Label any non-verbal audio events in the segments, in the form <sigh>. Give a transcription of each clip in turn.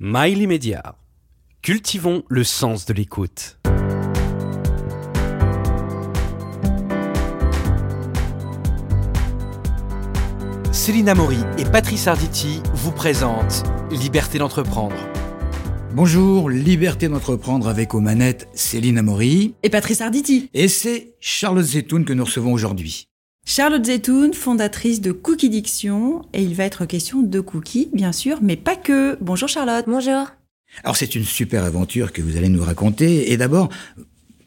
Mail immédiat. Cultivons le sens de l'écoute. Céline Maury et Patrice Arditi vous présentent Liberté d'entreprendre. Bonjour, Liberté d'entreprendre avec aux manettes Céline Amory. Et Patrice Arditi. Et c'est Charlotte Zetoun que nous recevons aujourd'hui. Charlotte Zetoun, fondatrice de Cookie Diction, et il va être question de cookies, bien sûr, mais pas que. Bonjour Charlotte. Bonjour. Alors c'est une super aventure que vous allez nous raconter. Et d'abord,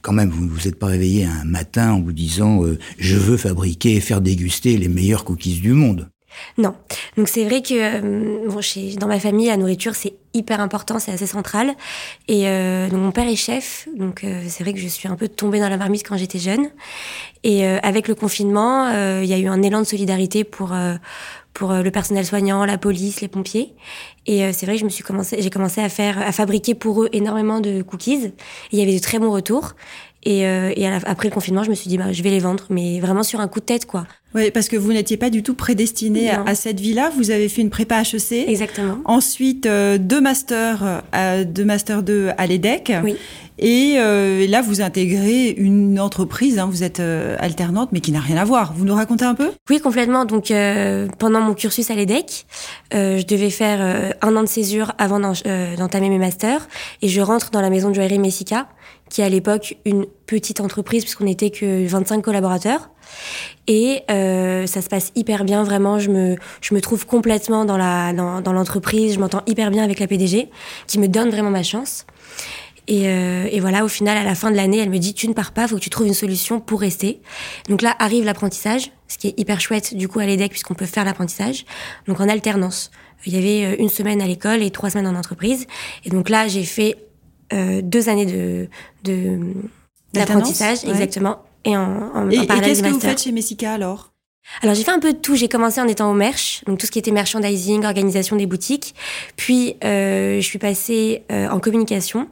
quand même, vous ne vous êtes pas réveillé un matin en vous disant euh, je veux fabriquer et faire déguster les meilleurs cookies du monde. Non. Donc c'est vrai que euh, bon, chez, dans ma famille, la nourriture c'est hyper important, c'est assez central. Et euh, donc mon père est chef, donc euh, c'est vrai que je suis un peu tombée dans la marmite quand j'étais jeune. Et avec le confinement, il y a eu un élan de solidarité pour pour le personnel soignant, la police, les pompiers. Et c'est vrai que je commencé, j'ai commencé à faire, à fabriquer pour eux énormément de cookies. Il y avait de très bons retours. Et, euh, et la, après le confinement, je me suis dit, bah, je vais les vendre, mais vraiment sur un coup de tête, quoi. Oui, parce que vous n'étiez pas du tout prédestiné à, à, cette vie-là. Vous avez fait une prépa HEC. Exactement. Ensuite, euh, deux masters, euh, deux masters 2 à l'EDEC. Oui. Et euh, là, vous intégrez une entreprise, hein, vous êtes euh, alternante, mais qui n'a rien à voir. Vous nous racontez un peu? Oui, complètement. Donc, euh, pendant mon cursus à l'EDEC, je devais faire un an de césure avant d'entamer mes masters. Et je rentre dans la maison de joaillerie Messica, qui est à l'époque une petite entreprise, puisqu'on n'était que 25 collaborateurs. Et ça se passe hyper bien, vraiment. Je me, je me trouve complètement dans l'entreprise. La, dans, dans je m'entends hyper bien avec la PDG, qui me donne vraiment ma chance. Et, euh, et, voilà, au final, à la fin de l'année, elle me dit tu ne pars pas, faut que tu trouves une solution pour rester. Donc là arrive l'apprentissage, ce qui est hyper chouette du coup à l'EDEC puisqu'on peut faire l'apprentissage. Donc en alternance, il y avait une semaine à l'école et trois semaines en entreprise. Et donc là, j'ai fait euh, deux années de d'apprentissage, ouais. exactement, et en, en, et, en parallèle et qu'est-ce que vous faites chez Messica alors? Alors j'ai fait un peu de tout. J'ai commencé en étant au merch, donc tout ce qui était merchandising, organisation des boutiques. Puis euh, je suis passée euh, en communication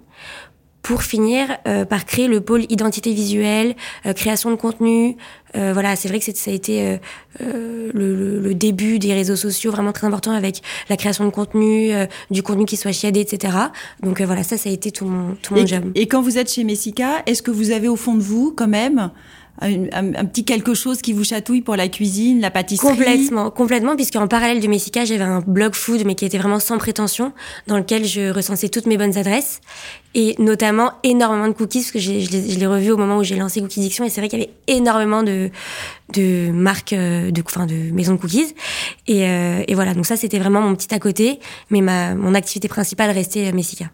pour finir euh, par créer le pôle identité visuelle, euh, création de contenu. Euh, voilà, c'est vrai que ça a été le, le, le, début des réseaux sociaux vraiment très important avec la création de contenu, du contenu qui soit chiadé, etc. Donc voilà, ça, ça a été tout mon, tout mon et, job. Et quand vous êtes chez Messica, est-ce que vous avez au fond de vous quand même un, petit quelque chose qui vous chatouille pour la cuisine, la pâtisserie? Complètement, complètement, puisqu'en parallèle de Messica, j'avais un blog food, mais qui était vraiment sans prétention, dans lequel je recensais toutes mes bonnes adresses, et notamment énormément de cookies, parce que je, je l'ai revu au moment où j'ai lancé Cookie Diction, et c'est vrai qu'il y avait énormément de, de marques, de, enfin, de maisons de cookies, et, euh, et voilà, donc ça c'était vraiment mon petit à côté, mais ma, mon activité principale restait Messica.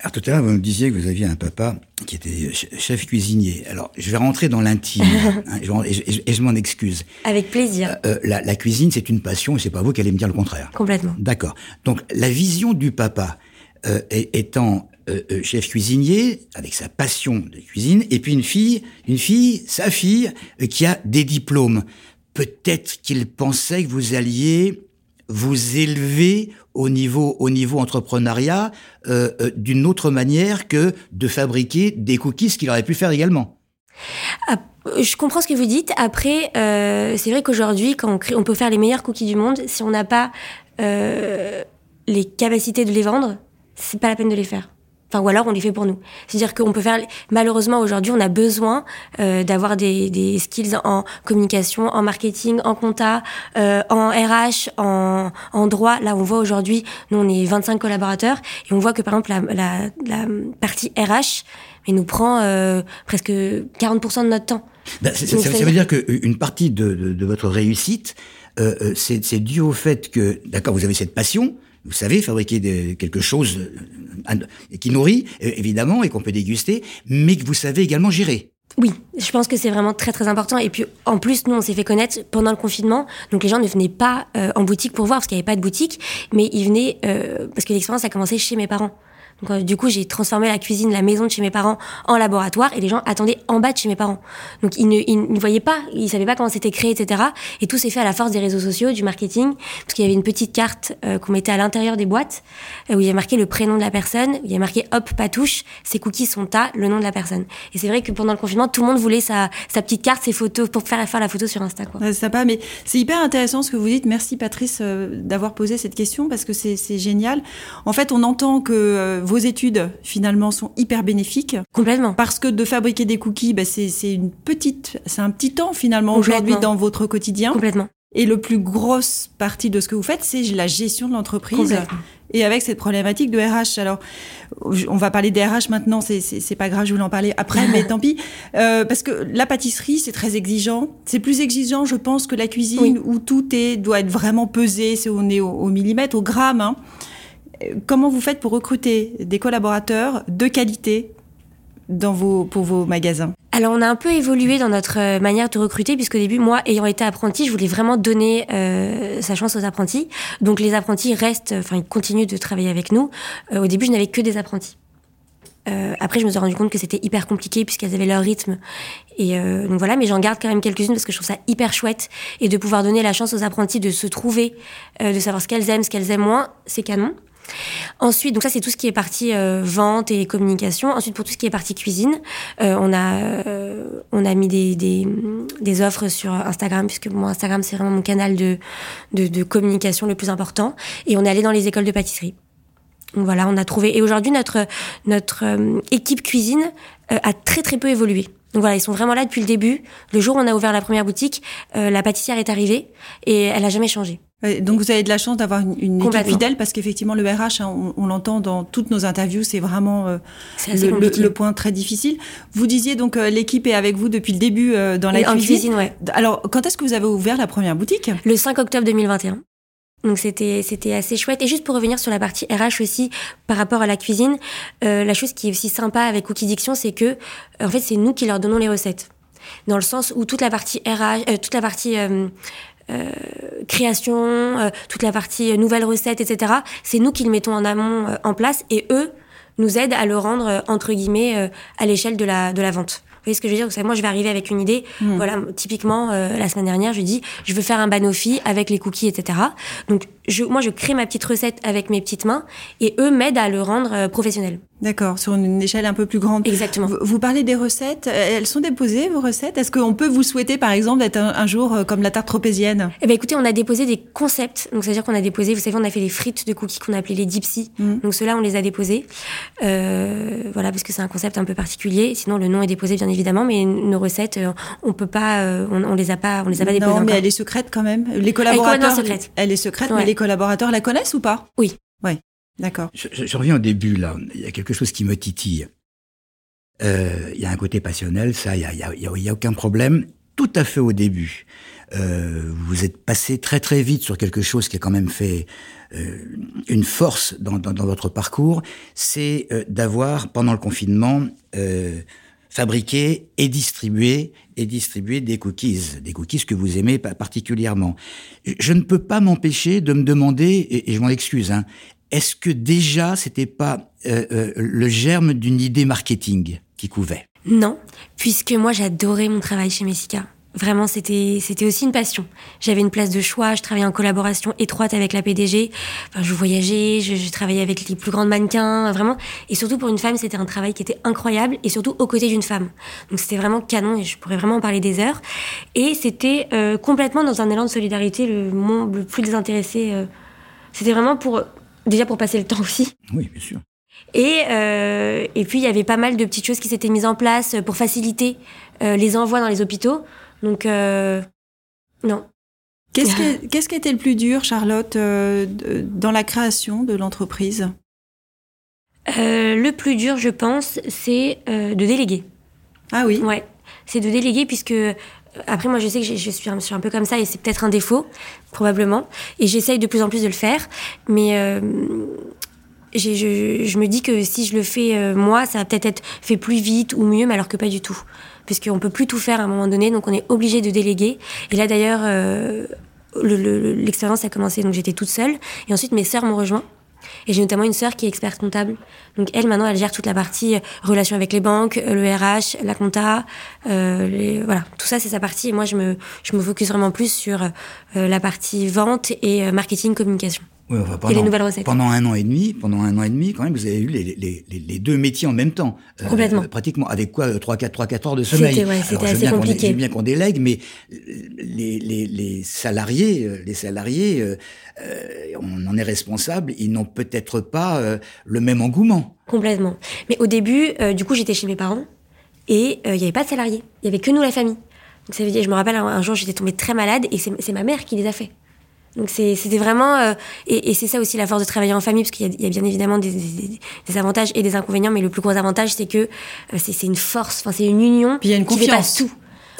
Alors tout à l'heure, vous me disiez que vous aviez un papa qui était chef cuisinier. Alors, je vais rentrer dans l'intime <laughs> hein, et je, m'en excuse. Avec plaisir. Euh, la, la, cuisine, c'est une passion et c'est pas vous qui allez me dire le contraire. Complètement. D'accord. Donc, la vision du papa euh, étant euh, chef cuisinier avec sa passion de cuisine et puis une fille, une fille, sa fille, euh, qui a des diplômes. Peut-être qu'il pensait que vous alliez vous élever au niveau au niveau entrepreneuriat euh, euh, d'une autre manière que de fabriquer des cookies qu'il aurait pu faire également. Je comprends ce que vous dites. Après, euh, c'est vrai qu'aujourd'hui, quand on, on peut faire les meilleurs cookies du monde, si on n'a pas les capacités de les vendre, c'est pas la peine de les faire. Enfin, ou alors on les fait pour nous. C'est-à-dire qu'on peut faire. Malheureusement, aujourd'hui, on a besoin euh, d'avoir des, des, skills en communication, en marketing, en compta, euh, en RH, en, en, droit. Là, on voit aujourd'hui, nous, on est 25 collaborateurs et on voit que par exemple la, la, la partie RH, mais nous prend euh, presque 40% de notre temps. Ben, ça, ça, ça veut dire qu'une partie de, de, de, votre réussite, euh, c'est dû au fait que, d'accord, vous avez cette passion, vous savez fabriquer quelque chose qui nourrit, évidemment, et qu'on peut déguster, mais que vous savez également gérer. Oui, je pense que c'est vraiment très très important. Et puis en plus, nous, on s'est fait connaître pendant le confinement. Donc les gens ne venaient pas euh, en boutique pour voir, parce qu'il n'y avait pas de boutique, mais ils venaient, euh, parce que l'expérience a commencé chez mes parents. Donc, euh, du coup, j'ai transformé la cuisine, la maison de chez mes parents en laboratoire et les gens attendaient en bas de chez mes parents. Donc, ils ne, ils ne voyaient pas, ils savaient pas comment c'était créé, etc. Et tout s'est fait à la force des réseaux sociaux, du marketing, parce qu'il y avait une petite carte euh, qu'on mettait à l'intérieur des boîtes euh, où il y a marqué le prénom de la personne, il y a marqué hop, patouche, ces cookies sont à le nom de la personne. Et c'est vrai que pendant le confinement, tout le monde voulait sa, sa petite carte, ses photos pour faire, faire la photo sur Insta, quoi. Ouais, C'est sympa, mais c'est hyper intéressant ce que vous dites. Merci Patrice euh, d'avoir posé cette question parce que c'est c'est génial. En fait, on entend que euh, vos études finalement sont hyper bénéfiques Complètement. parce que de fabriquer des cookies, bah, c'est une petite, c'est un petit temps finalement aujourd'hui dans votre quotidien. Complètement. Et le plus grosse partie de ce que vous faites, c'est la gestion de l'entreprise. Complètement. Et avec cette problématique de RH, alors on va parler des RH maintenant, c'est- pas grave, je voulais en parler après, <laughs> mais tant pis, Euh, parce que la pâtisserie c'est très exigeant, c'est plus exigeant, je pense, que la cuisine Oui. où tout est doit être vraiment pesé, c'est on est au, au millimètre, au gramme. hein. Euh, Comment vous faites pour recruter des collaborateurs de qualité dans vos pour vos magasins Alors on a un peu évolué dans notre euh, manière de recruter puisqu'au début moi ayant été apprenti je voulais vraiment donner euh, sa chance aux apprentis. Donc les apprentis restent enfin ils continuent de travailler avec nous. Euh, au début je n'avais que des apprentis. Euh, après je me suis rendu compte que c'était hyper compliqué puisqu'elles avaient leur rythme. Et euh, donc voilà mais j'en garde quand même quelques-unes parce que je trouve ça hyper chouette. Et de pouvoir donner la chance aux apprentis de se trouver euh, de savoir ce qu'elles aiment ce qu'elles aiment moins c'est canon Ensuite, donc ça c'est tout ce qui est partie euh, vente et communication. Ensuite, pour tout ce qui est partie cuisine, euh, on a euh, on a mis des, des offres sur Instagram puisque moi Instagram c'est vraiment mon canal de, de de communication le plus important. Et on est allé dans les écoles de pâtisserie. Donc voilà, on a trouvé. Et aujourd'hui, notre notre équipe cuisine a très très peu évolué. Donc voilà, ils sont vraiment là depuis le début. Le jour où on a ouvert la première boutique, la pâtissière est arrivée et elle a jamais changé. Donc vous avez de la chance d'avoir une, une équipe fidèle parce qu'effectivement le RH, hein, on, on l'entend dans toutes nos interviews, c'est vraiment euh, le, le- compliqué. le point très difficile. Vous disiez donc euh, l'équipe est avec vous depuis le début euh, dans la Et en cuisine. cuisine, ouais. Alors quand est-ce que vous avez ouvert la première boutique? Le 5 octobre 2021. Donc c'était c'était assez chouette. Et juste pour revenir sur la partie RH aussi par rapport à la cuisine, euh, la chose qui est aussi sympa avec Cookie Diction, c'est que en fait c'est nous qui leur donnons les recettes. Dans le sens où toute la partie RH, euh, toute la partie euh, euh, création, euh, toute la partie euh, nouvelles recettes, etc. C'est nous qui le mettons en amont euh, en place et eux nous aident à le rendre euh, entre guillemets euh, à l'échelle de la de la vente. Vous voyez ce que je veux dire? Vous savez, Moi, je vais arriver avec une idée. Voilà, typiquement, euh, la semaine dernière, je dis, je veux faire un banoffee avec les cookies, etc. Donc, je, moi, je crée ma petite recette avec mes petites mains et eux m'aident à le rendre euh, professionnel. D'accord, sur une échelle un peu plus grande. Exactement. Vous, vous parlez des recettes, euh, elles sont déposées vos recettes? Est-ce qu'on peut vous souhaiter par exemple d'être un, un jour euh, comme la tarte tropézienne? Eh ben, écoutez, on a déposé des concepts. Donc, c'est-à-dire qu'on a déposé, vous savez, on a fait des frites de cookies qu'on appelait les dipsy. Mm. Donc, ceux-là, on les a déposés. Euh, voilà, parce que c'est un concept un peu particulier. Sinon, le nom est déposé, bien évidemment, mais nos recettes, on peut pas, on, on les a pas, on les a pas déposées Non, mais encore. elle est secrète quand même. Les collaborateurs, secrète. elle est secrète, mais les collaborateurs la connaissent ou pas? Oui. Ouais, d'accord. Je, je- je reviens au début, là. Il y a quelque chose qui me titille. Euh, Il y a un côté passionnel, ça, il n'y a, y a- y a- il y a aucun problème. Tout à fait au début. Euh, vous êtes passé très très vite sur quelque chose qui a quand même fait euh, une force dans, dans, dans votre parcours, c'est euh, d'avoir, pendant le confinement, fabriqué et distribué et distribué des cookies, des cookies que vous aimez pa- particulièrement. Je ne peux pas m'empêcher de me demander, et, et je m'en excuse, hein, est-ce que déjà c'était pas euh, euh, le germe d'une idée marketing qui couvait? Non, puisque moi j'adorais mon travail chez Messica. Vraiment, c'était aussi une passion. J'avais une place de choix, je travaillais en collaboration étroite avec la PDG. Enfin, je voyageais, je, je travaillais avec les plus grands mannequins, vraiment. Et surtout pour une femme, c'était un travail qui était incroyable et surtout aux côtés d'une femme. Donc c'était vraiment canon et je pourrais vraiment en parler des heures. Et c'était euh, complètement dans un élan de solidarité, le, mon, le plus désintéressé. euh, c'était vraiment pour déjà pour passer le temps aussi. Oui, bien sûr. Et, euh, et puis, il y avait pas mal de petites choses qui s'étaient mises en place pour faciliter les envois dans les hôpitaux. Donc, euh, non. <laughs> Qu'est-ce qui, a été le plus dur, Charlotte, euh, dans la création de l'entreprise? Euh, le plus dur, je pense, c'est de déléguer. Ah oui. Ouais, c'est de déléguer puisque après moi je sais que je suis, un, je suis un peu comme ça et c'est peut-être un défaut probablement et j'essaye de plus en plus de le faire mais euh, je, je me dis que si je le fais euh, moi ça va peut-être être fait plus vite ou mieux mais alors que pas du tout puisqu'on peut plus tout faire à un moment donné donc on est obligé de déléguer et là d'ailleurs euh, le- le- l'expérience a commencé donc j'étais toute seule et ensuite mes sœurs m'ont rejoint Et j'ai notamment une sœur qui est experte comptable. Donc elle, maintenant, elle gère toute la partie euh, relation avec les banques, euh, le RH, la compta. Euh, voilà, tout ça, c'est sa partie. Et moi, je me, je me focus vraiment plus sur euh, la partie vente et marketing, communication. Oui, enfin, pendant, et les nouvelles recettes. Pendant un an et demi, pendant un an et demi, quand même, vous avez eu les, les, les, les deux métiers en même temps. Euh, Complètement. pratiquement. Avec quoi 3 4 3 4 heures de sommeil. C'était ouais, c'était assez compliqué. Je bien qu'on délègue, mais les, les, les salariés, les salariés, euh, on en est responsable. Ils n'ont peut-être pas euh, le même engouement. Complètement. Mais au début, euh, du coup, j'étais chez mes parents et il n'y avait pas de salariés. Il y avait que nous, la famille. Donc ça veut dire, je me rappelle un, un jour, j'étais tombée très malade et c'est ma mère qui les a fait. Donc c'était vraiment euh, et, et c'est ça aussi la force de travailler en famille parce qu'il y, y, a bien évidemment des, des, des, avantages et des inconvénients, mais le plus gros avantage c'est que euh, c'est une force, enfin c'est une union Puis il y a une qui confiance. tout.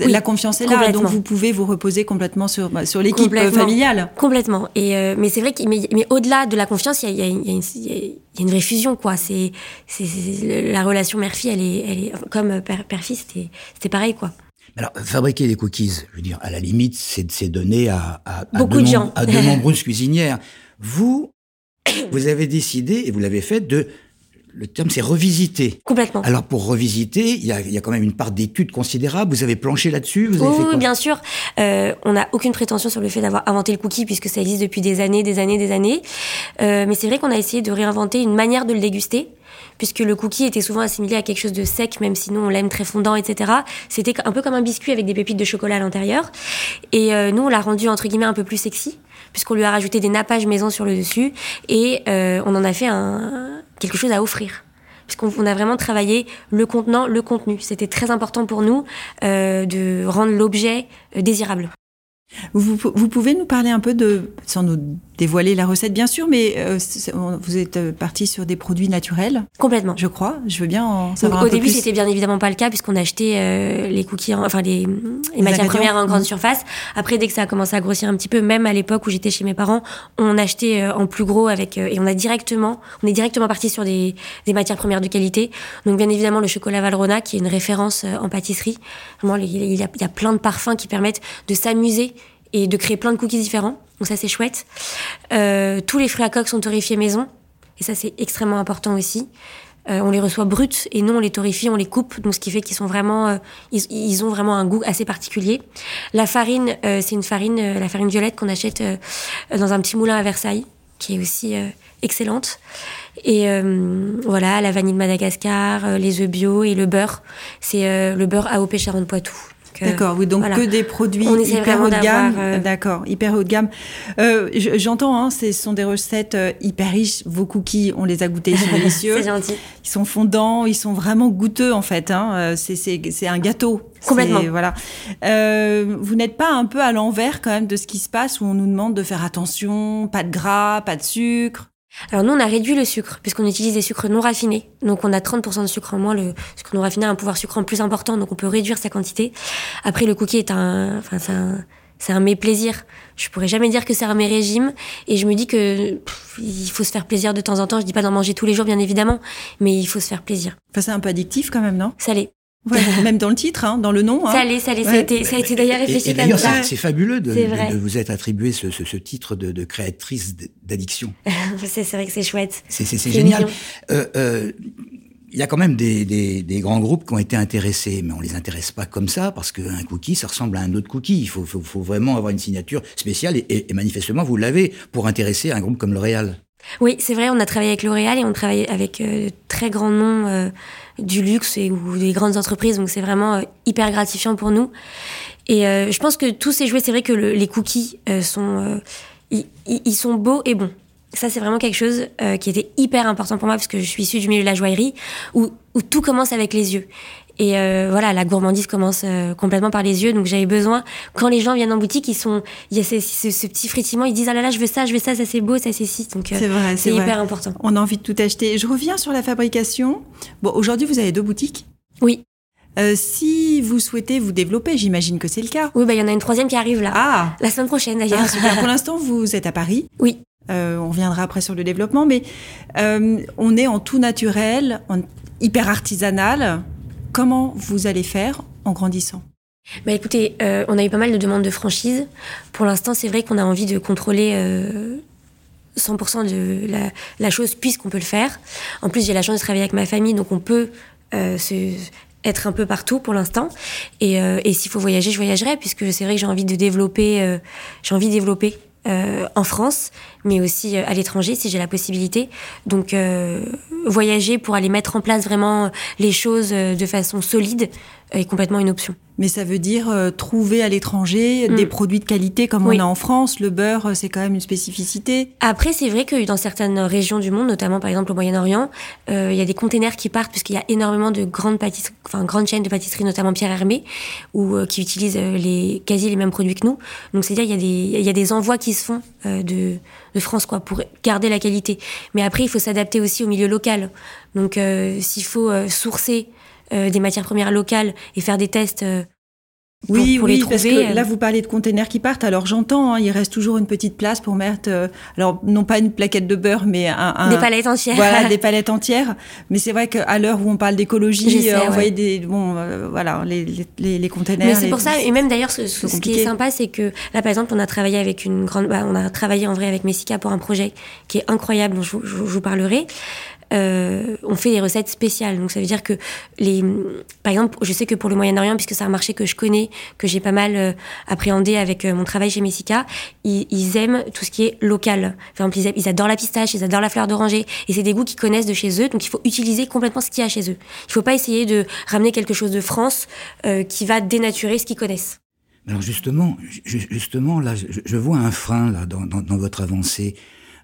Oui, la confiance est là, donc vous pouvez vous reposer complètement sur bah, sur l'équipe familiale. Complètement. Et euh, mais c'est vrai que mais, mais au-delà de la confiance, il y a, y, a y, y a, une vraie fusion quoi. C'est c'est la relation mère-fille, elle est elle est comme père-fils, c'était c'était pareil quoi. Alors, fabriquer des cookies, je veux dire, à la limite, c'est donné à, à, à, Beaucoup de, de gens. à de <laughs> nombreuses cuisinières. Vous, vous avez décidé, et vous l'avez fait, de le terme c'est revisiter. Complètement. Alors pour revisiter, il y a, il y a quand même une part d'études considérable. Vous avez planché là-dessus Oui, oui bien sûr. Euh, on n'a aucune prétention sur le fait d'avoir inventé le cookie puisque ça existe depuis des années, des années, des années. Euh, mais c'est vrai qu'on a essayé de réinventer une manière de le déguster puisque le cookie était souvent assimilé à quelque chose de sec, même si nous on l'aime très fondant, etc. C'était un peu comme un biscuit avec des pépites de chocolat à l'intérieur. Et euh, nous on l'a rendu entre guillemets un peu plus sexy, puisqu'on lui a rajouté des nappages maison sur le dessus et euh, on en a fait quelque chose à offrir puisqu'on a vraiment travaillé le contenant, le contenu. C'était très important pour nous euh, de rendre l'objet désirable. Vous, vous, pouvez nous parler un peu de, sans dévoiler la recette bien sûr, mais euh, vous êtes parti sur des produits naturels Complètement. Je crois. Je veux bien en savoir Donc, un Au début, plus. c'était bien évidemment pas le cas puisqu'on achetait euh, les cookies, en, enfin les, les matières premières en grande mmh. surface. Après, dès que ça a commencé à grossir un petit peu, même à l'époque où j'étais chez mes parents, on achetait euh, en plus gros avec et on a directement, on est directement parti sur des, des matières premières de qualité. Donc bien évidemment le chocolat Valrhona qui est une référence en pâtisserie. Vraiment, il y a, il y a plein de parfums qui permettent de s'amuser et de créer plein de cookies différents. Donc ça c'est chouette. Euh, tous les fruits à coque sont torréfiés maison et ça c'est extrêmement important aussi. Euh, on les reçoit bruts et non on les torréfie, on les coupe, donc ce qui fait qu'ils sont vraiment, euh, ils, ont vraiment un goût assez particulier. La farine, euh, c'est une farine, la farine violette qu'on achète dans un petit moulin à Versailles, qui est aussi excellente. Et voilà, la vanille de Madagascar, les œufs bio et le beurre, c'est le beurre AOP Charente-Poitou. D'accord, oui, donc voilà. que des produits On hyper haut de gamme. Euh... D'accord, hyper haut de gamme. Euh, J'entends, hein, ce sont des recettes euh, hyper riches. Vos cookies, on les a goûtés, ils sont <laughs> délicieux. C'est gentil. Ils sont fondants, ils sont vraiment goûteux en fait. Hein. C'est un gâteau. Complètement. Voilà. Euh, vous n'êtes pas un peu à l'envers quand même de ce qui se passe où on nous demande de faire attention, pas de gras, pas de sucre? Alors nous, on a réduit le sucre, puisqu'on utilise des sucres non raffinés. Donc on a 30% de sucre en moins. Le sucre non raffiné a un pouvoir sucrant plus important, donc on peut réduire sa quantité. Après, le cookie est un... Enfin, c'est un... C'est un mes plaisirs. Je pourrais jamais dire que c'est un mes régimes. Et je me dis que pff, il faut se faire plaisir de temps en temps. Je dis pas d'en manger tous les jours, bien évidemment, mais il faut se faire plaisir. Enfin, c'est un peu addictif quand même, non? Salé. Ouais, <laughs> même dans le titre, hein, dans le nom. Hein. Salé, salé, ouais. ça a été, ça a été d'ailleurs réfléchi comme ça. C'est fabuleux de, de, de, vous être attribué ce, ce, ce titre de, de créatrice d'addiction. <laughs> c'est vrai que c'est chouette. C'est génial. Euh, euh, il y a quand même des, des, des, grands groupes qui ont été intéressés, mais on les intéresse pas comme ça parce qu'un cookie, ça ressemble à un autre cookie. Il faut, faut, faut vraiment avoir une signature spéciale et, et, et manifestement vous l'avez pour intéresser un groupe comme L'Oréal. Oui, c'est vrai, on a travaillé avec L'Oréal et on travaille avec euh, très grands noms euh, du luxe et, ou des grandes entreprises, donc c'est vraiment euh, hyper gratifiant pour nous. Et je pense que tous ces jouets, c'est vrai que le, les cookies sont, ils, ils sont beaux et bons. Ça, c'est vraiment quelque chose qui était hyper important pour moi parce que je suis issue du milieu de la joaillerie où, où tout commence avec les yeux. Et euh, voilà, la gourmandise commence euh, complètement par les yeux. Donc j'avais besoin, quand les gens viennent en boutique, ils sont, il y a ce, ce, ce petit frétillement, ils disent ah là là, je veux ça, je veux ça, ça c'est beau, ça c'est ci. Donc euh, c'est hyper vrai. important. On a envie de tout acheter. Je reviens sur la fabrication. Bon, aujourd'hui vous avez deux boutiques. Oui. Euh, si vous souhaitez vous développer, j'imagine que c'est le cas. Oui, bah il y en a une troisième qui arrive là. Ah. La semaine prochaine d'ailleurs. Ah, pour l'instant, vous êtes à Paris. Oui. Euh, on reviendra après sur le développement, mais euh, on est en tout naturel, en hyper artisanal. Comment vous allez faire en grandissant? Bah écoutez, euh, on a eu pas mal de demandes de franchise. Pour l'instant, c'est vrai qu'on a envie de contrôler euh, 100% de la, chose puisqu'on peut le faire. En plus, j'ai la chance de travailler avec ma famille, donc on peut euh, être un peu partout pour l'instant. Et, euh, et s'il faut voyager, je voyagerai, puisque c'est vrai que j'ai envie de développer, euh, j'ai envie de développer euh, en France, mais aussi euh, à l'étranger si j'ai la possibilité. Donc euh, voyager pour aller mettre en place vraiment les choses de façon solide est complètement une option. Mais ça veut dire euh, trouver à l'étranger Mm. des produits de qualité comme Oui. on a en France. Le beurre, euh, c'est quand même une spécificité. Après, c'est vrai que dans certaines régions du monde, notamment par exemple au Moyen-Orient, euh, il y a des containers qui partent puisqu'il y a énormément de grandes pâtisseries, enfin grandes chaînes de pâtisseries, notamment Pierre Hermé, ou euh, qui utilisent les quasi les mêmes produits que nous. Donc c'est-à-dire il y a des il y a des envois qui se font de de France quoi pour garder la qualité. Mais après, il faut s'adapter aussi au milieu local. Donc s'il faut sourcer des matières premières locales et faire des tests euh, pour, Oui, pour oui, les parce que euh, là, vous parlez de containers qui partent. Alors j'entends, hein, il reste toujours une petite place pour mettre, euh, alors non pas une plaquette de beurre, mais un, un- des palettes entières. Voilà, <laughs> des palettes entières. Mais c'est vrai qu'à l'heure où on parle d'écologie, euh, ouais. envoyer des, bon, euh, voilà, les, les, les, les containers. Mais c'est pour ça, et même d'ailleurs, ce, ce- c'est ce qui est sympa, c'est que là, par exemple, on a travaillé avec une grande, bah, on a travaillé en vrai avec Messica pour un projet qui est incroyable, dont je vous parlerai. Euh, on fait des recettes spéciales, donc ça veut dire que les, par exemple, je sais que pour le Moyen-Orient, puisque c'est un marché que je connais, que j'ai pas mal euh, appréhendé avec euh, mon travail chez Messica, ils, aiment tout ce qui est local. Par exemple, ils, adorent la pistache, ils adorent la fleur d'oranger, et c'est des goûts qu'ils connaissent de chez eux, donc il faut utiliser complètement ce qu'il y a chez eux. Il faut pas essayer de ramener quelque chose de France qui va dénaturer ce qu'ils connaissent. Alors justement, ju- justement là, je, vois un frein là dans, dans votre avancée.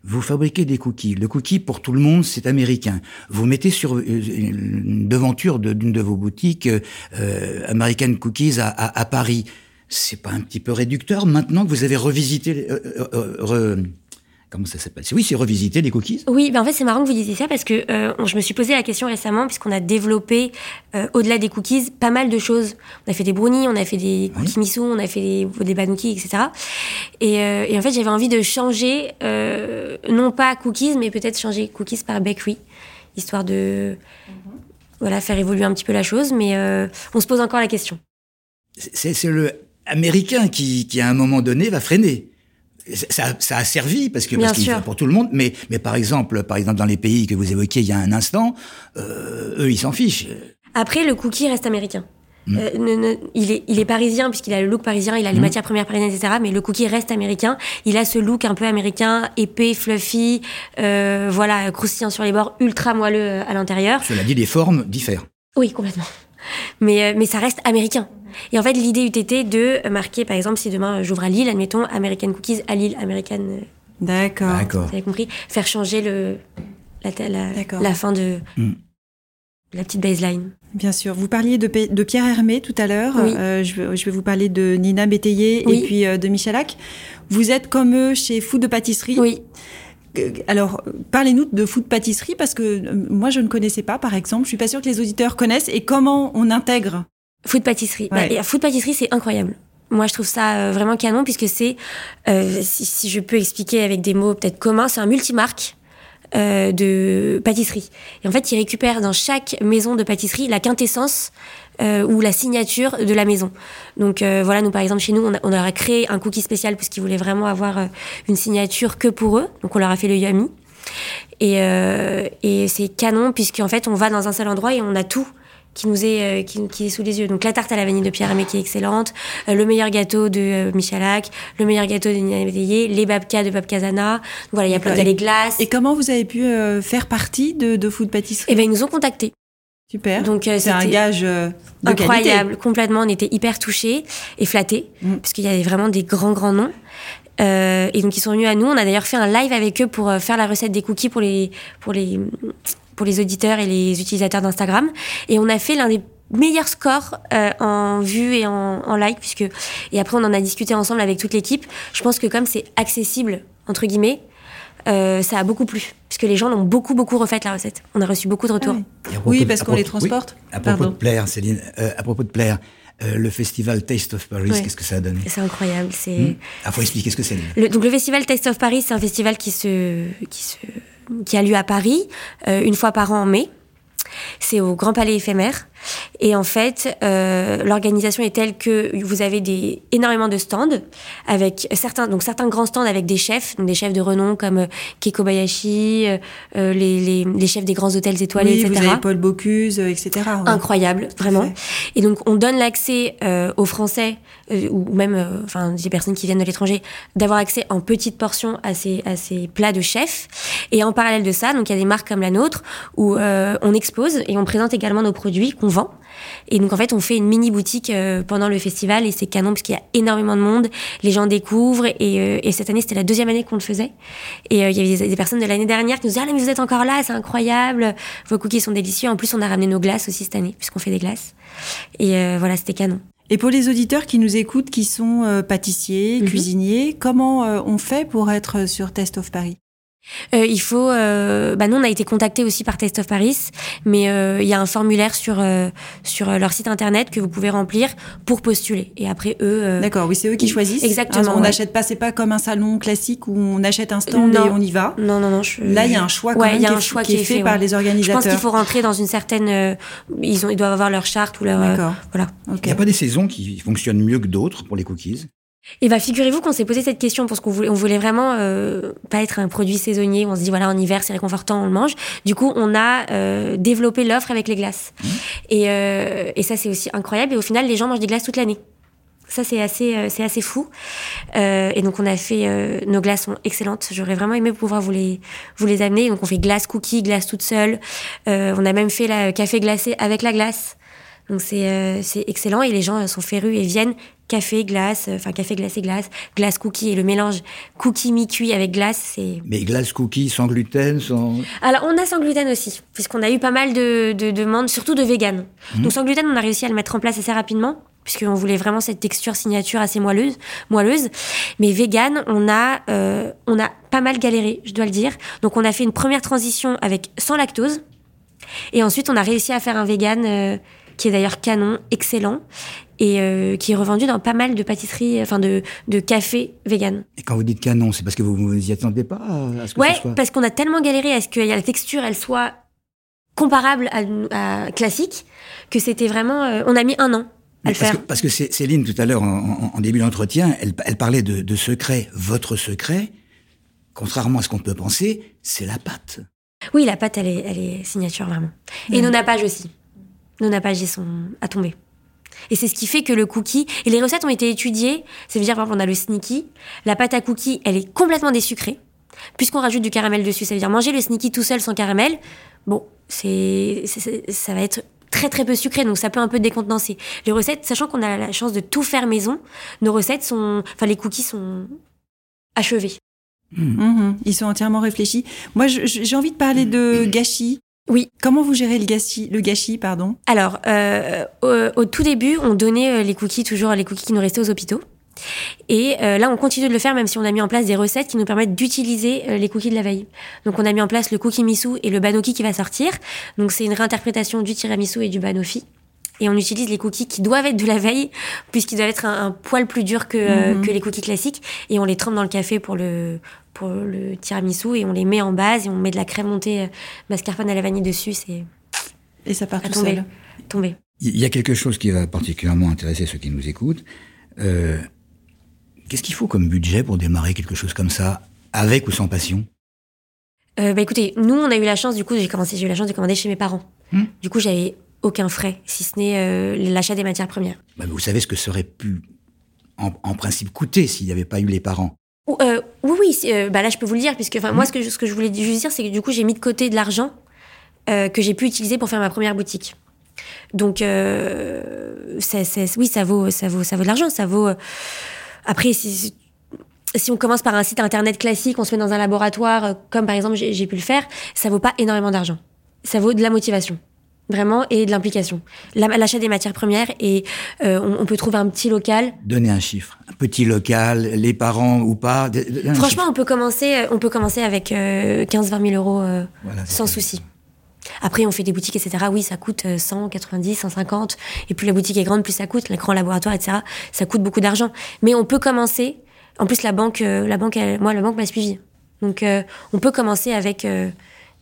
Vous fabriquez des cookies. Le cookie pour tout le monde, c'est américain. Vous mettez sur euh, une devanture de- d'une de, vos boutiques euh, American Cookies à, à, à Paris. C'est pas un petit peu réducteur maintenant que vous avez revisité, euh, euh, euh, re- comment ça s'appelle Oui, c'est revisiter les cookies. Oui, ben en fait c'est marrant que vous disiez ça parce que euh, je me suis posé la question récemment puisqu'on a développé euh, au-delà des cookies pas mal de choses. On a fait des brownies, on a fait des cookies on a fait des, des banouki, etc. Et, euh, et en fait j'avais envie de changer, euh, non pas cookies, mais peut-être changer cookies par bakery, histoire de voilà faire évoluer un petit peu la chose. Mais euh, on se pose encore la question. C'est c'est le américain qui, qui à un moment donné va freiner. Ça, ça a servi parce que parce qu'il fait pour tout le monde, mais mais par exemple, par exemple dans les pays que vous évoquiez il y a un instant, euh, eux ils s'en fichent. Après, le cookie reste américain. Mm. Euh, ne- ne- il, est, il est parisien puisqu'il a le look parisien, il a les Mm. matières premières parisiennes, etc. Mais le cookie reste américain. Il a ce look un peu américain, épais, fluffy, euh, voilà, croustillant sur les bords, ultra moelleux à l'intérieur. Cela dit, les formes diffèrent. Oui, complètement. Mais, euh, mais ça reste américain. Et en fait, l'idée eût été de marquer, par exemple, si demain euh, j'ouvre à Lille, admettons, American Cookies à Lille, American, euh, D'accord. D'accord. vous avez compris, faire changer le, la, la, fin de Mm. la petite baseline. Bien sûr. Vous parliez de, de Pierre Hermé tout à l'heure. Oui. Euh, je, vais, je vais vous parler de Nina Bétayer Oui. et puis euh, de Michalak. Vous êtes comme eux chez Food de Pâtisserie. Oui. Alors, parlez-nous de food pâtisserie parce que euh, moi, je ne connaissais pas, par exemple. Je suis pas sûre que les auditeurs connaissent et comment on intègre. Food pâtisserie. Bah, Ouais. et food pâtisserie, c'est incroyable. Moi, je trouve ça euh, vraiment canon puisque c'est, euh, si, si je peux expliquer avec des mots peut-être communs, c'est un multimarque euh, de pâtisserie. Et en fait, il récupère dans chaque maison de pâtisserie la quintessence euh, ou la signature de la maison. Donc euh, voilà, nous par exemple chez nous, on a, on leur a créé un cookie spécial parce qu'ils voulaient vraiment avoir euh, une signature que pour eux. Donc on leur a fait le yummy. Et, euh, et c'est canon puisqu'en fait, on va dans un seul endroit et on a tout qui nous est euh, qui, qui est sous les yeux. Donc la tarte à la vanille de Pierre Hermé qui est excellente, le meilleur gâteau de Michalak, le meilleur gâteau de Nina Métayer, les babkas de Babkazana. Donc voilà, il y a plein les glaces. Et comment vous avez pu euh, faire partie de, de food pâtisserie? Et ben ils nous ont contactés. Super. Donc euh, c'est un gage euh, de incroyable, complètement. On était hyper touchés et flattés Mm. parce qu'il y avait vraiment des grands grands noms. Euh, et donc ils sont venus à nous. On a d'ailleurs fait un live avec eux pour faire la recette des cookies pour les pour les pour les auditeurs et les utilisateurs d'Instagram. Et on a fait l'un des meilleurs scores en vues et en, en likes puisque et après on en a discuté ensemble avec toute l'équipe. Je pense que comme c'est accessible entre guillemets, euh, ça a beaucoup plu puisque les gens l'ont beaucoup beaucoup refait la recette. On a reçu beaucoup de retours. oui. Propos Oui, parce qu'on les transporte. oui, à propos Pardon. de plaire, Céline, euh, à propos de plaire, euh, le festival Taste of Paris, Ouais. qu'est-ce que ça a donné C'est incroyable. C'est Hmm Ah, faut expliquer ce que c'est. Le, donc le festival Taste of Paris, c'est un festival qui se, qui se, qui a lieu à Paris euh, une fois par an en mai. C'est au Grand Palais éphémère. Et en fait, euh, l'organisation est telle que vous avez des, énormément de stands avec certains, donc certains grands stands avec des chefs, donc des chefs de renom comme euh, Keiko Bayashi, euh, euh, les, les, les, chefs des grands hôtels étoilés, oui, etc. Vous avez Paul Bocuse, etc. Ouais. Incroyable, vraiment. Et donc, on donne l'accès euh, aux Français euh, ou même, euh, enfin, des personnes qui viennent de l'étranger, d'avoir accès en petites portions à ces, à ces plats de chefs. Et en parallèle de ça, donc il y a des marques comme la nôtre où on expose et on présente également nos produits qu'on vend. Et donc en fait, on fait une mini boutique euh, pendant le festival et c'est canon parce qu'il y a énormément de monde, les gens découvrent et, euh, et cette année c'était la deuxième année qu'on le faisait. Et euh, il y avait des, des personnes de l'année dernière qui nous disaient ah mais vous êtes encore là, c'est incroyable, vos cookies sont délicieux. En plus on a ramené nos glaces aussi cette année puisqu'on fait des glaces. Et voilà, c'était canon. Et pour les auditeurs qui nous écoutent, qui sont pâtissiers, Mhm. cuisiniers, comment on fait pour être sur Test of Paris? Euh, il faut. Euh, bah nous, on a été contacté aussi par Taste of Paris, mais euh, il y a un formulaire sur euh, sur leur site internet que vous pouvez remplir pour postuler. Et après eux. euh, D'accord, oui, c'est eux qui choisissent. Exactement, Hein, on ouais. n'achète pas, c'est pas comme un salon classique où on achète un stand Non. et on y va. Non, non, non. Je, Là, il y a un choix Ouais, y a qui, un est, choix qui est fait, par ouais. les Je organisateurs. pense qu'il faut rentrer dans une certaine. euh, ils ont, ils doivent avoir leur charte ou leur. euh, D'accord. voilà. Il n'y a pas des saisons qui fonctionnent mieux que d'autres pour les cookies? Et bah figurez-vous qu'on s'est posé cette question parce qu'on voulait, on voulait vraiment euh, pas être un produit saisonnier où on se dit voilà en hiver c'est réconfortant on le mange. Du coup on a euh, développé l'offre avec les glaces et, euh, et ça c'est aussi incroyable et au final les gens mangent des glaces toute l'année. Ça c'est assez euh, c'est assez fou Euh, et donc on a fait euh, nos glaces sont excellentes. J'aurais vraiment aimé pouvoir vous les vous les amener. Donc on fait glace cookie glace toute seule. Euh, on a même fait la café glacé avec la glace. Donc c'est euh, c'est excellent et les gens euh, sont férus et viennent café, glace, euh, enfin café glacé, glace, glace cookie et le mélange cookie mi-cuit avec glace, c'est... Mais glace cookies sans gluten, sans... Alors on a sans gluten aussi, puisqu'on a eu pas mal de, de demandes, surtout de vegan. Donc sans gluten, on a réussi à le mettre en place assez rapidement, puisqu'on voulait vraiment cette texture signature assez moelleuse. moelleuse. Mais vegan, on a, euh, on a pas mal galéré, je dois le dire. Donc on a fait une première transition avec sans lactose, et ensuite on a réussi à faire un vegan euh, qui est d'ailleurs canon, excellent, et euh, qui est revendu dans pas mal de pâtisseries, enfin de, de cafés vegan. Et quand vous dites canon, c'est parce que vous vous y attendez pas à ce que Ouais, ce soit... parce qu'on a tellement galéré à ce que la texture, elle soit comparable à, à classique, que c'était vraiment... euh, on a mis un an à Mais le parce, faire. que, parce que Céline, tout à l'heure, en, début d'entretien, elle, elle parlait de, de secret. Votre secret, contrairement à ce qu'on peut penser, c'est la pâte. Oui, la pâte, elle est, elle est signature, vraiment. Et nos napages aussi. Nos napages, ils sont à tomber. Et c'est ce qui fait que le cookie... Et les recettes ont été étudiées. Ça veut dire, par exemple, on a le sneaky. La pâte à cookie, elle est complètement désucrée. Puisqu'on rajoute du caramel dessus. Ça veut dire manger le sneaky tout seul sans caramel. Bon, c'est, ça va être très très peu sucré, donc ça peut un peu décontenancer. Les recettes, sachant qu'on a la chance de tout faire maison, nos recettes sont... Enfin, les cookies sont achevés. Mhm, Ils sont entièrement réfléchis. Moi, j'ai envie de parler de gâchis. Oui. Comment vous gérez le gâchis, le gâchis, pardon? Alors, euh, au, au tout début, on donnait euh, les cookies, toujours les cookies qui nous restaient aux hôpitaux. Et euh, là, on continue de le faire, même si on a mis en place des recettes qui nous permettent d'utiliser euh, les cookies de la veille. Donc, on a mis en place le cookie miso et le banoki qui va sortir. Donc, c'est une réinterprétation du tiramisu et du banoffee. Et on utilise les cookies qui doivent être de la veille, puisqu'ils doivent être un, un poil plus durs que, euh, Mhm. que les cookies classiques. Et on les trempe dans le café pour le, pour le tiramisu et on les met en base et on met de la crème montée euh, mascarpone à la vanille dessus. C'est Et ça part à tout tomber. seul. Tombé. Il y a quelque chose qui va particulièrement intéresser ceux qui nous écoutent. Euh, Qu'est-ce qu'il faut comme budget pour démarrer quelque chose comme ça, avec ou sans passion? Euh, bah écoutez, nous on a eu la chance, du coup j'ai commencé, j'ai eu la chance de commander chez mes parents. Hmm? Du coup j'avais aucun frais, si ce n'est euh, l'achat des matières premières. Bah, Vous savez ce que ça aurait pu, en, en principe, coûter s'il n'y avait pas eu les parents. Ou, euh, oui, oui, euh, bah là je peux vous le dire, puisque moi ce que, je- ce que je voulais juste dire, c'est que du coup j'ai mis de côté de l'argent que j'ai pu utiliser pour faire ma première boutique. Donc oui, ça vaut, ça vaut, ça vaut de l'argent, ça vaut. Après, si, si on commence par un site internet classique, on se met dans un laboratoire, comme par exemple j'ai j'ai pu le faire, ça vaut pas énormément d'argent. Ça vaut de la motivation. Vraiment, et de l'implication. La- L'achat des matières premières, et euh, on, on peut trouver un petit local. Donnez un chiffre. Un petit local, les parents ou pas. Franchement, on peut commencer, euh, on peut commencer avec 15-20 000 euros euh, Voilà, sans ça. souci. Après, on fait des boutiques, etc. Oui, ça coûte euh, 100, 90, 150. Et plus la boutique est grande, plus ça coûte. L'écran laboratoire, etc. Ça coûte beaucoup d'argent. Mais on peut commencer. En plus, la banque, euh, la banque, elle- moi, la banque m'a suivi. Donc, euh, on peut commencer avec euh,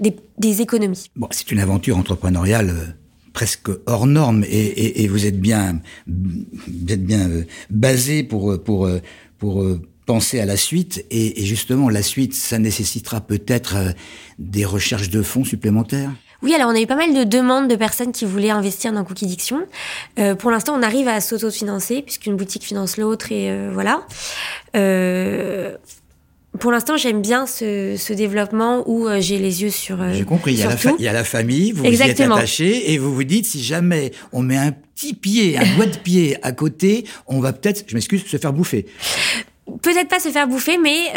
des, des économies. Bon, c'est une aventure entrepreneuriale euh, presque hors norme et, et, vous êtes bien, vous êtes bien euh, basé pour pour euh, pour euh, penser à la suite et, et justement la suite, ça nécessitera peut-être des recherches de fonds supplémentaires? Oui, alors on a eu pas mal de demandes de personnes qui voulaient investir dans Cookie Diction. Euh, pour l'instant, on arrive à s'auto-financer puisqu'une boutique finance l'autre et euh, voilà. Euh, pour l'instant, j'aime bien ce, ce, développement où euh, j'ai les yeux sur. j'ai compris. Il y, a la il y a la famille, vous Exactement. vous y êtes attaché et vous vous dites si jamais on met un petit pied, un doigt de pied à côté, on va peut-être, je m'excuse, se faire bouffer. Peut-être pas se faire bouffer, mais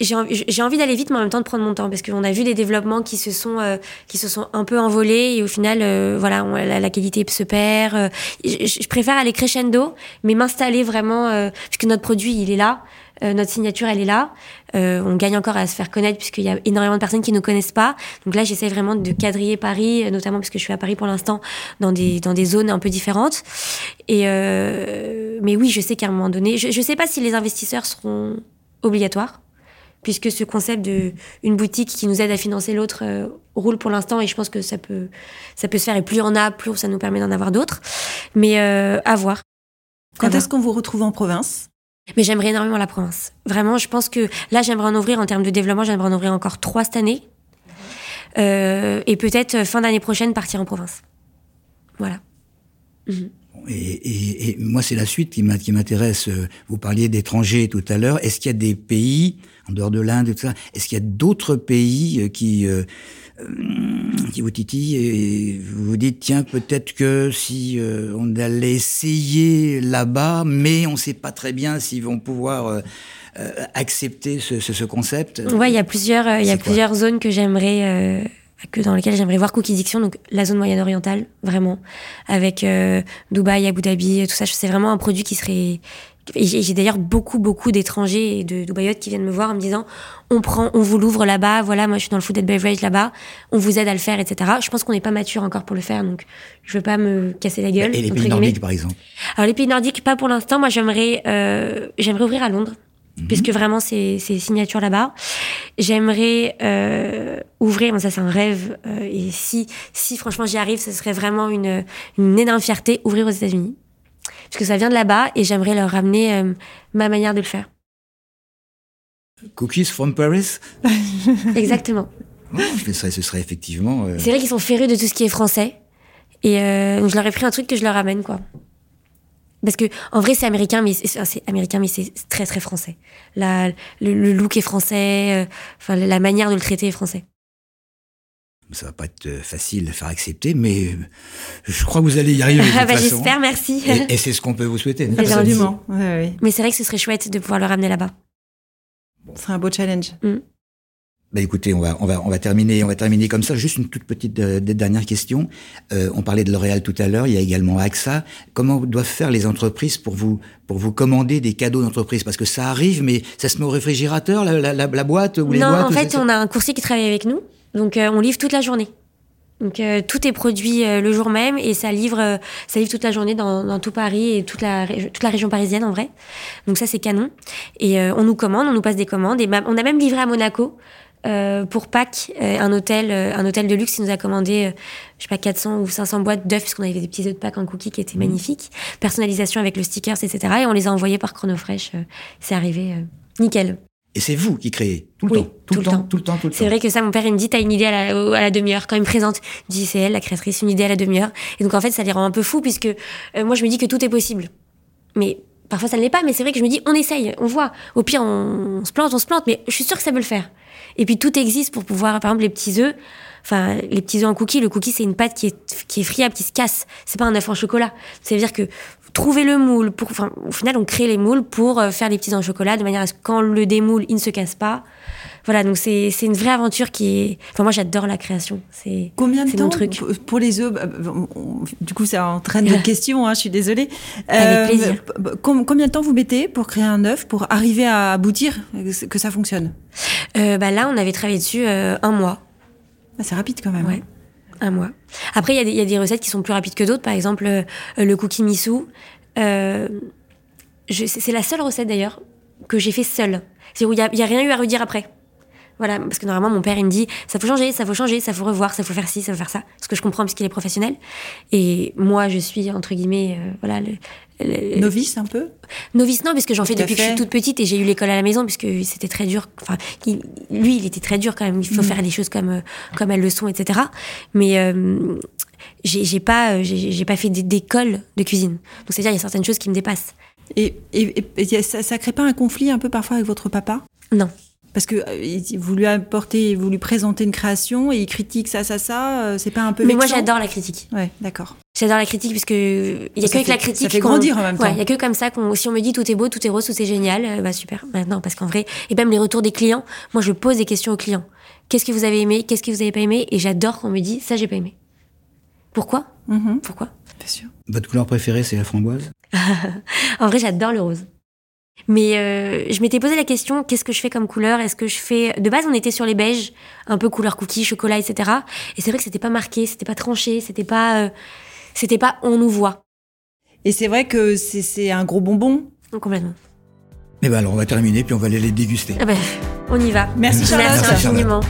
j'ai envie, j'ai envie d'aller vite, mais en même temps de prendre mon temps, parce qu'on a vu des développements qui se sont, euh, qui se sont un peu envolés, et au final, euh, voilà, la, qualité se perd. Euh, je, préfère aller crescendo, mais m'installer vraiment, puisque notre produit, il est là, notre signature, elle est là. on gagne encore à se faire connaître, puisqu'il y a énormément de personnes qui ne connaissent pas. Donc là, j'essaie vraiment de quadriller Paris, notamment parce que je suis à Paris pour l'instant, dans des, dans des zones un peu différentes. Et mais oui, je sais qu'à un moment donné, je ne sais pas si les investisseurs seront obligatoires puisque ce concept de une boutique qui nous aide à financer l'autre euh, roule pour l'instant et je pense que ça peut ça peut se faire et plus en a plus ça nous permet d'en avoir d'autres mais euh, à voir quand est-ce qu'on vous retrouve en province? Mais j'aimerais énormément la province vraiment je pense que là j'aimerais en ouvrir en termes de développement j'aimerais en ouvrir encore trois cette année euh, et peut-être fin d'année prochaine partir en province voilà. Et, moi, c'est la suite qui m'intéresse. Vous parliez d'étrangers tout à l'heure. Est-ce qu'il y a des pays en dehors de l'Inde et tout ça. Est-ce qu'il y a d'autres pays euh, qui euh, euh, qui vous titillent et vous vous dites tiens peut-être que si on allait essayer là-bas, mais on ne sait pas très bien s'ils vont pouvoir accepter ce, ce, concept. Ouais, il y a plusieurs il y a plusieurs zones que j'aimerais que dans lesquelles j'aimerais voir Cookie Diction, donc la zone moyenne orientale, vraiment, avec Dubaï, Abu Dhabi, tout ça. C'est vraiment un produit qui serait j'ai d'ailleurs beaucoup, beaucoup d'étrangers et de Dubaïotes qui viennent me voir en me disant on prend, on vous l'ouvre là-bas, voilà, moi je suis dans le food and beverage là-bas, on vous aide à le faire, etc. Je pense qu'on n'est pas mature encore pour le faire, donc je veux pas me casser la gueule. Et les pays nordiques, par exemple Alors les pays nordiques, pas pour l'instant. Moi, j'aimerais, euh, j'aimerais ouvrir à Londres. Mhm. Puisque vraiment c'est signature là-bas, j'aimerais euh, ouvrir. ça c'est un rêve. Euh, et si si franchement j'y arrive, ce serait vraiment une une énorme fierté ouvrir aux États-Unis parce que ça vient de là-bas et j'aimerais leur ramener euh, ma manière de le faire. Cookies from Paris? <laughs> Exactement. ce, serait, ce serait effectivement. Euh, c'est vrai qu'ils sont férus de tout ce qui est français. Et euh, je leur ai pris un truc que je leur ramène, quoi. Parce que en vrai c'est américain mais c'est américain mais c'est très très français. La, le, look est français, enfin la manière de le traiter est français. Ça va pas être euh, facile à faire accepter, mais euh, je crois que vous allez y arriver. Ah <laughs> bah, J'espère, merci. Et, c'est ce qu'on peut vous souhaiter. Absolument. Mais c'est vrai que ce serait chouette de pouvoir le ramener là-bas. Ce serait un beau challenge. Mm. Bah écoutez, on va on va on va terminer on va terminer comme ça. Juste une toute petite euh, dernière question. on parlait de L'Oréal tout à l'heure. Il y a également AXA. Comment doivent faire les entreprises pour vous pour vous commander des cadeaux d'entreprise? Parce que ça arrive, mais ça se met au réfrigérateur la, la, la, boîte ou les non, boîtes. en fait, on a un coursier qui travaille avec nous donc euh, on livre toute la journée. Donc euh, tout est produit euh, le jour même et ça livre, ça livre toute la journée dans, tout Paris et toute la, toute la région parisienne en vrai. Donc ça c'est canon. Et on nous commande, on nous passe des commandes et on a même livré à Monaco pour Pâques un hôtel, un hôtel de luxe qui nous a commandé, je sais pas 400 ou 500 boîtes d'œufs parce qu'on avait des petits œufs de Pâques en cookies qui étaient mmh. magnifiques, personnalisation avec le stickers etc. Et on les a envoyés par Chronofresh. c'est arrivé nickel. Et c'est vous qui créez tout le temps, tout, le temps, tout le temps, tout le temps. C'est vrai que ça, mon père, il me dit, t'as une idée à la, à la demi-heure. Quand il me présente, il dit, c'est elle, la créatrice, une idée à la demi-heure. Et donc, en fait, ça les rend un peu fous puisque euh, moi, je me dis que tout est possible. Mais parfois, ça ne l'est pas. Mais c'est vrai que je me dis, on essaye, on voit. Au pire, on, se plante, on se plante. Mais je suis sûre que ça peut le faire. Et puis, tout existe pour pouvoir, par exemple, les petits œufs. Enfin, les petits œufs en cookie, le cookie, c'est une pâte qui est, qui est friable, qui se casse. C'est pas un œuf en chocolat. Ça veut dire que trouver le moule pour enfin au final on crée les moules pour euh, faire les petits en chocolat de manière à ce que quand le démoule il ne se casse pas. Voilà donc c'est c'est une vraie aventure qui est enfin moi j'adore la création. C'est combien de temps truc. pour les œufs bah, du coup ça entraîne des questions hein, je suis désolée. Avec plaisir. euh, combien de temps vous mettez pour créer un œuf pour arriver à aboutir que ça fonctionne? Euh, bah là on avait travaillé dessus un mois. Ah, c'est rapide quand même ouais. Un mois. Après, il y, a des recettes qui sont plus rapides que d'autres. Par exemple, euh, le cookie miso. Euh, c'est la seule recette d'ailleurs que j'ai fait seule. C'est où il n'y a, rien eu à redire après. Voilà, parce que normalement, mon père, il me dit, ça faut changer, ça faut changer, ça faut revoir, ça faut faire ci, ça faut faire ça. Ce que je comprends puisqu'il est professionnel. Et moi, je suis, entre guillemets, euh, voilà, le, le- Novice un peu? Novice, non, puisque j'en fais depuis que je suis toute petite et j'ai eu l'école à la maison, puisque c'était très dur. Enfin, il- lui, il était très dur quand même. Il Mm. faut faire les choses comme, euh, comme elles le sont, etc. Mais euh, j'ai pas, j'ai pas fait d'école de cuisine. Donc, c'est-à-dire, il y a certaines choses qui me dépassent. Et, et, et- et ça, ça crée pas un conflit un peu parfois avec votre papa? Non. Parce que euh, vous lui apportez, vous lui présentez une création et il critique ça, ça, ça. euh, C'est pas un peu Mais moi, j'adore la critique. Ouais, d'accord. J'adore la critique, puisque il y a Ça que avec la critique. ça fait grandir en même temps. Ouais, il y a que comme ça qu'on, si on me dit tout est beau, tout est rose, tout est génial, euh, bah super. Maintenant, parce qu'en vrai, et même les retours des clients, moi, je pose des questions aux clients. Qu'est-ce que vous avez aimé Qu'est-ce que vous avez pas aimé? Et j'adore qu'on me dise ça, j'ai pas aimé. Pourquoi? Mhm, Pourquoi? Bien sûr. Votre couleur préférée, c'est la framboise? <laughs> En vrai, j'adore le rose. Mais euh, je m'étais posé la question, qu'est-ce que je fais comme couleur? Est-ce que je fais... De base, on était sur les beiges, un peu couleur cookie, chocolat, etc. Et c'est vrai que c'était pas marqué, c'était pas tranché, c'était pas... euh, C'était pas on nous voit. Et c'est vrai que c'est- c'est un gros bonbon. Complètement. Eh ben alors, on va terminer, puis on va aller les déguster. Ah ben, on y va. Merci, Charlotte. Merci infiniment.